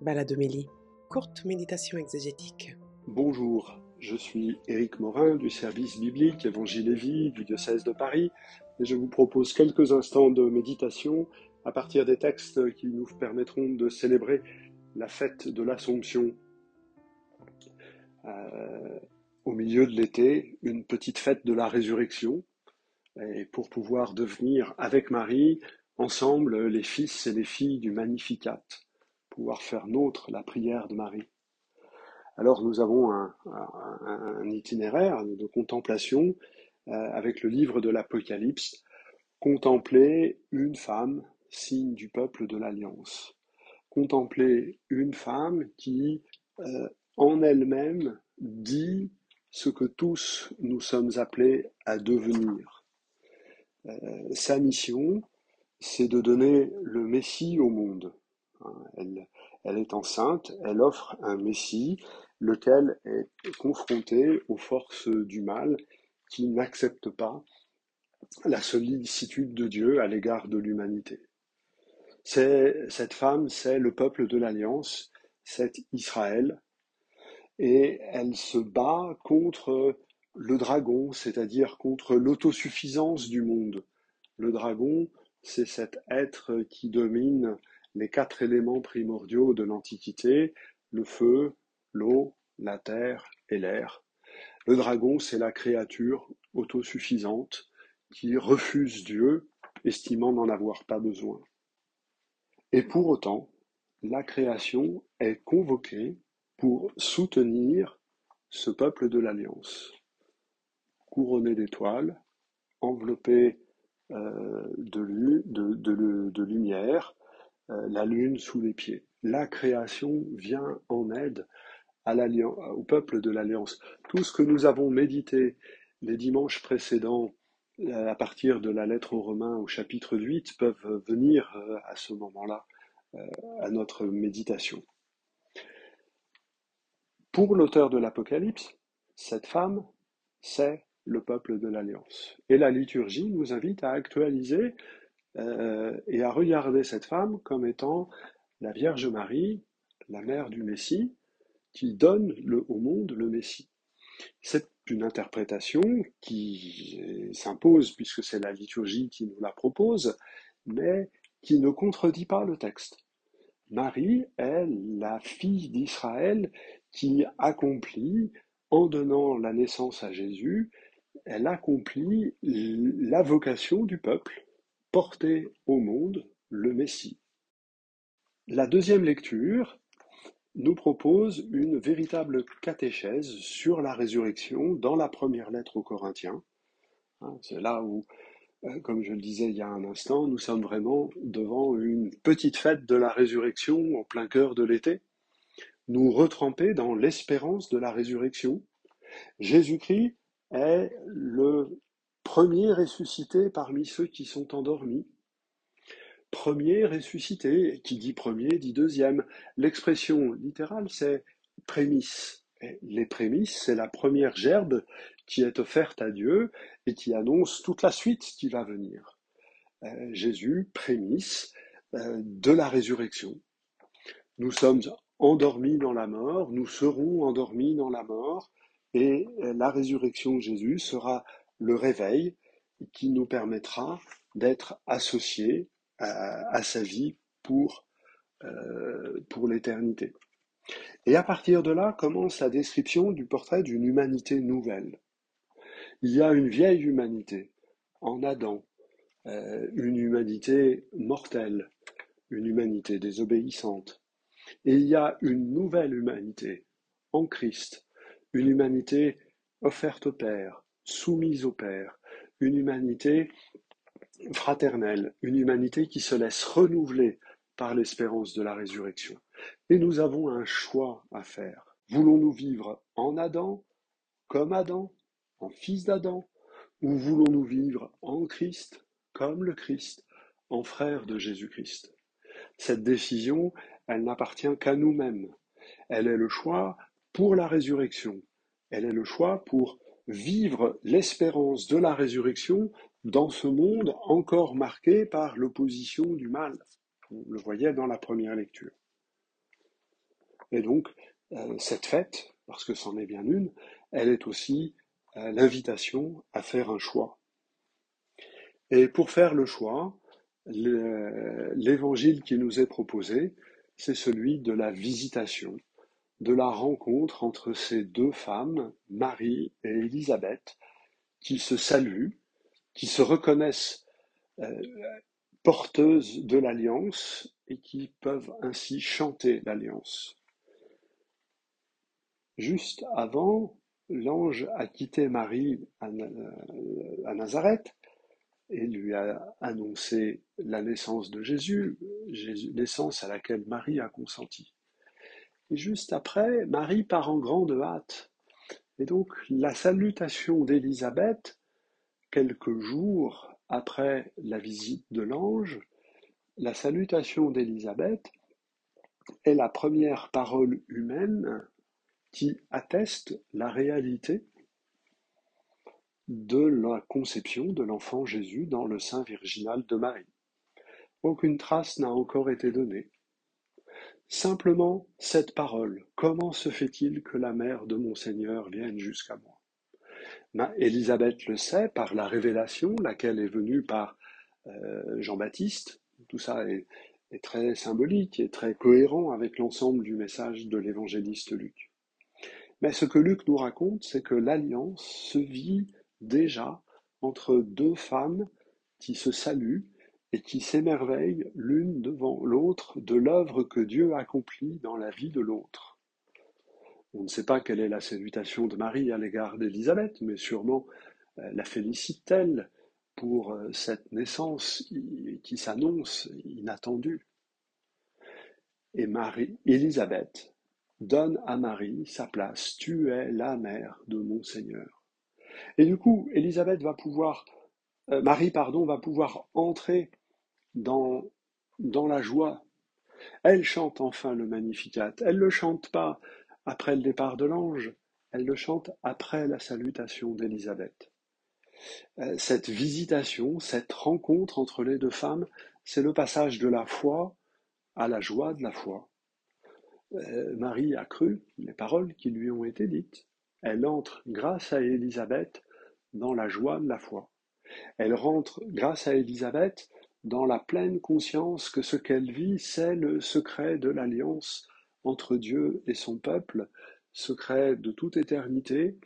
Baladomélie, courte méditation exégétique. Bonjour, je suis Éric Morin du service biblique Évangile et Vie du diocèse de Paris et je vous propose quelques instants de méditation à partir des textes qui nous permettront de célébrer la fête de l'Assomption. Euh, au milieu de l'été, une petite fête de la résurrection, et pour pouvoir devenir avec Marie ensemble les fils et les filles du Magnificat pouvoir faire nôtre la prière de Marie. Alors nous avons un, itinéraire de contemplation euh, avec le livre de l'Apocalypse, contempler une femme, signe du peuple de l'Alliance. Contempler une femme qui, euh, en elle-même, dit ce que tous nous sommes appelés à devenir. Euh, sa mission, c'est de donner le Messie au monde. Elle, est enceinte, elle offre un Messie, lequel est confronté aux forces du mal qui n'acceptent pas la sollicitude de Dieu à l'égard de l'humanité. C'est, cette femme, c'est le peuple de l'Alliance, c'est Israël, et elle se bat contre le dragon, c'est-à-dire contre l'autosuffisance du monde. Le dragon, c'est cet être qui domine les quatre éléments primordiaux de l'Antiquité, le feu, l'eau, la terre et l'air. Le dragon, c'est la créature autosuffisante qui refuse Dieu, estimant n'en avoir pas besoin. Et pour autant, la création est convoquée pour soutenir ce peuple de l'Alliance, couronné d'étoiles, enveloppé euh, de, lumière, la lune sous les pieds. La création vient en aide au peuple de l'Alliance. Tout ce que nous avons médité les dimanches précédents euh, à partir de la lettre aux Romains au chapitre 8 peuvent venir euh, à ce moment-là à notre méditation. Pour l'auteur de l'Apocalypse, cette femme, c'est le peuple de l'Alliance. Et la liturgie nous invite à actualiser euh, et à regarder cette femme comme étant la Vierge Marie, la mère du Messie, qui donne au monde le Messie. C'est une interprétation qui s'impose puisque c'est la liturgie qui nous la propose, mais qui ne contredit pas le texte. Marie est la fille d'Israël qui accomplit, en donnant la naissance à Jésus, elle accomplit la vocation du peuple porter au monde le Messie. La deuxième lecture nous propose une véritable catéchèse sur la résurrection dans la première lettre aux Corinthiens. Hein, c'est là où, euh, comme je le disais il y a un instant, nous sommes vraiment devant une petite fête de la résurrection en plein cœur de l'été. Nous retremper dans l'espérance de la résurrection. Jésus-Christ est le premier ressuscité parmi ceux qui sont endormis. Premier ressuscité, qui dit premier dit deuxième. L'expression littérale, c'est prémisse. les prémices, c'est la première gerbe qui est offerte à Dieu et qui annonce toute la suite qui va venir. Euh, Jésus, prémisse euh, de la résurrection. Nous sommes endormis dans la mort, nous serons endormis dans la mort, et euh, la résurrection de Jésus sera le réveil qui nous permettra d'être associés à, sa vie pour, euh, pour l'éternité. Et à partir de là commence la description du portrait d'une humanité nouvelle. Il y a une vieille humanité en Adam, euh, une humanité mortelle, une humanité désobéissante. Et il y a une nouvelle humanité en Christ, une humanité offerte au Père, soumise au Père, une humanité fraternelle, une humanité qui se laisse renouveler par l'espérance de la résurrection. Et nous avons un choix à faire. Voulons-nous vivre en Adam, comme Adam, en fils d'Adam, ou voulons-nous vivre en Christ, comme le Christ, en frère de Jésus-Christ? Cette décision, elle n'appartient qu'à nous-mêmes. Elle est le choix pour la résurrection. Elle est le choix pour vivre l'espérance de la résurrection dans ce monde encore marqué par l'opposition du mal. On le voyait dans la première lecture. Et donc, euh, cette fête, parce que c'en est bien une, elle est aussi euh, l'invitation à faire un choix. Et pour faire le choix, l'évangile qui nous est proposé, c'est celui de la visitation, de la rencontre entre ces deux femmes, Marie et Élisabeth, qui se saluent, qui se reconnaissent euh, porteuses de l'alliance et qui peuvent ainsi chanter l'alliance. Juste avant, l'ange a quitté Marie à, à Nazareth et lui a annoncé la naissance de Jésus, naissance à laquelle Marie a consenti. Et juste après, Marie part en grande hâte. Et donc la salutation d'Élisabeth, quelques jours après la visite de l'ange, la salutation d'Élisabeth est la première parole humaine qui atteste la réalité de la conception de l'enfant Jésus dans le sein virginal de Marie. Aucune trace n'a encore été donnée. Simplement cette parole, comment se fait-il que la mère de mon Seigneur vienne jusqu'à moi? Élisabeth le sait par la révélation, laquelle est venue par euh, Jean-Baptiste. Tout ça est très symbolique et très cohérent avec l'ensemble du message de l'évangéliste Luc. Mais ce que Luc nous raconte, c'est que l'alliance se vit déjà entre deux femmes qui se saluent et qui s'émerveillent l'une devant l'autre de l'œuvre que Dieu accomplit dans la vie de l'autre. On ne sait pas quelle est la salutation de Marie à l'égard d'Élisabeth, mais sûrement euh, la félicite-t-elle pour euh, cette naissance qui s'annonce inattendue. Et Marie, Élisabeth, donne à Marie sa place. Tu es la mère de mon Seigneur. Et du coup, Élisabeth va pouvoir, euh, Marie, pardon, va pouvoir entrer dans, la joie. Elle chante enfin le Magnificat. Elle ne le chante pas après le départ de l'ange, elle le chante après la salutation d'Élisabeth. Euh, cette visitation, cette rencontre entre les deux femmes, c'est le passage de la foi à la joie de la foi. Euh, Marie a cru les paroles qui lui ont été dites. Elle entre, grâce à Élisabeth, dans la joie de la foi. Elle rentre, grâce à Élisabeth, dans la pleine conscience que ce qu'elle vit, c'est le secret de l'alliance entre Dieu et son peuple, secret de toute éternité.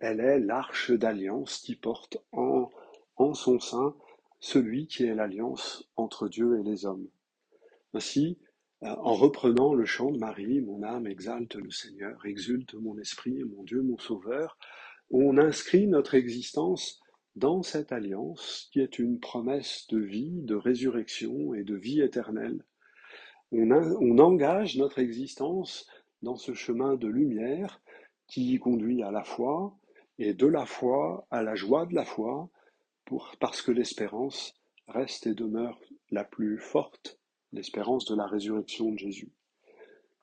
Elle est l'arche d'alliance qui porte en, en son sein celui qui est l'alliance entre Dieu et les hommes. Ainsi, euh, en reprenant le chant de Marie, mon âme exalte le Seigneur, exulte mon esprit, mon Dieu, mon Sauveur, on inscrit notre existence dans cette alliance qui est une promesse de vie, de résurrection et de vie éternelle. On, engage notre existence dans ce chemin de lumière qui conduit à la foi et de la foi à la joie de la foi, parce que l'espérance reste et demeure la plus forte l'espérance de la résurrection de Jésus.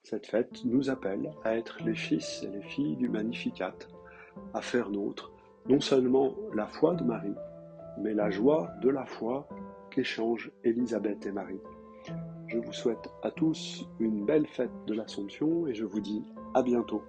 Cette fête nous appelle à être les fils et les filles du Magnificat, à faire nôtre non seulement la foi de Marie, mais la joie de la foi qu'échangent Élisabeth et Marie. Je vous souhaite à tous une belle fête de l'Assomption et je vous dis à bientôt.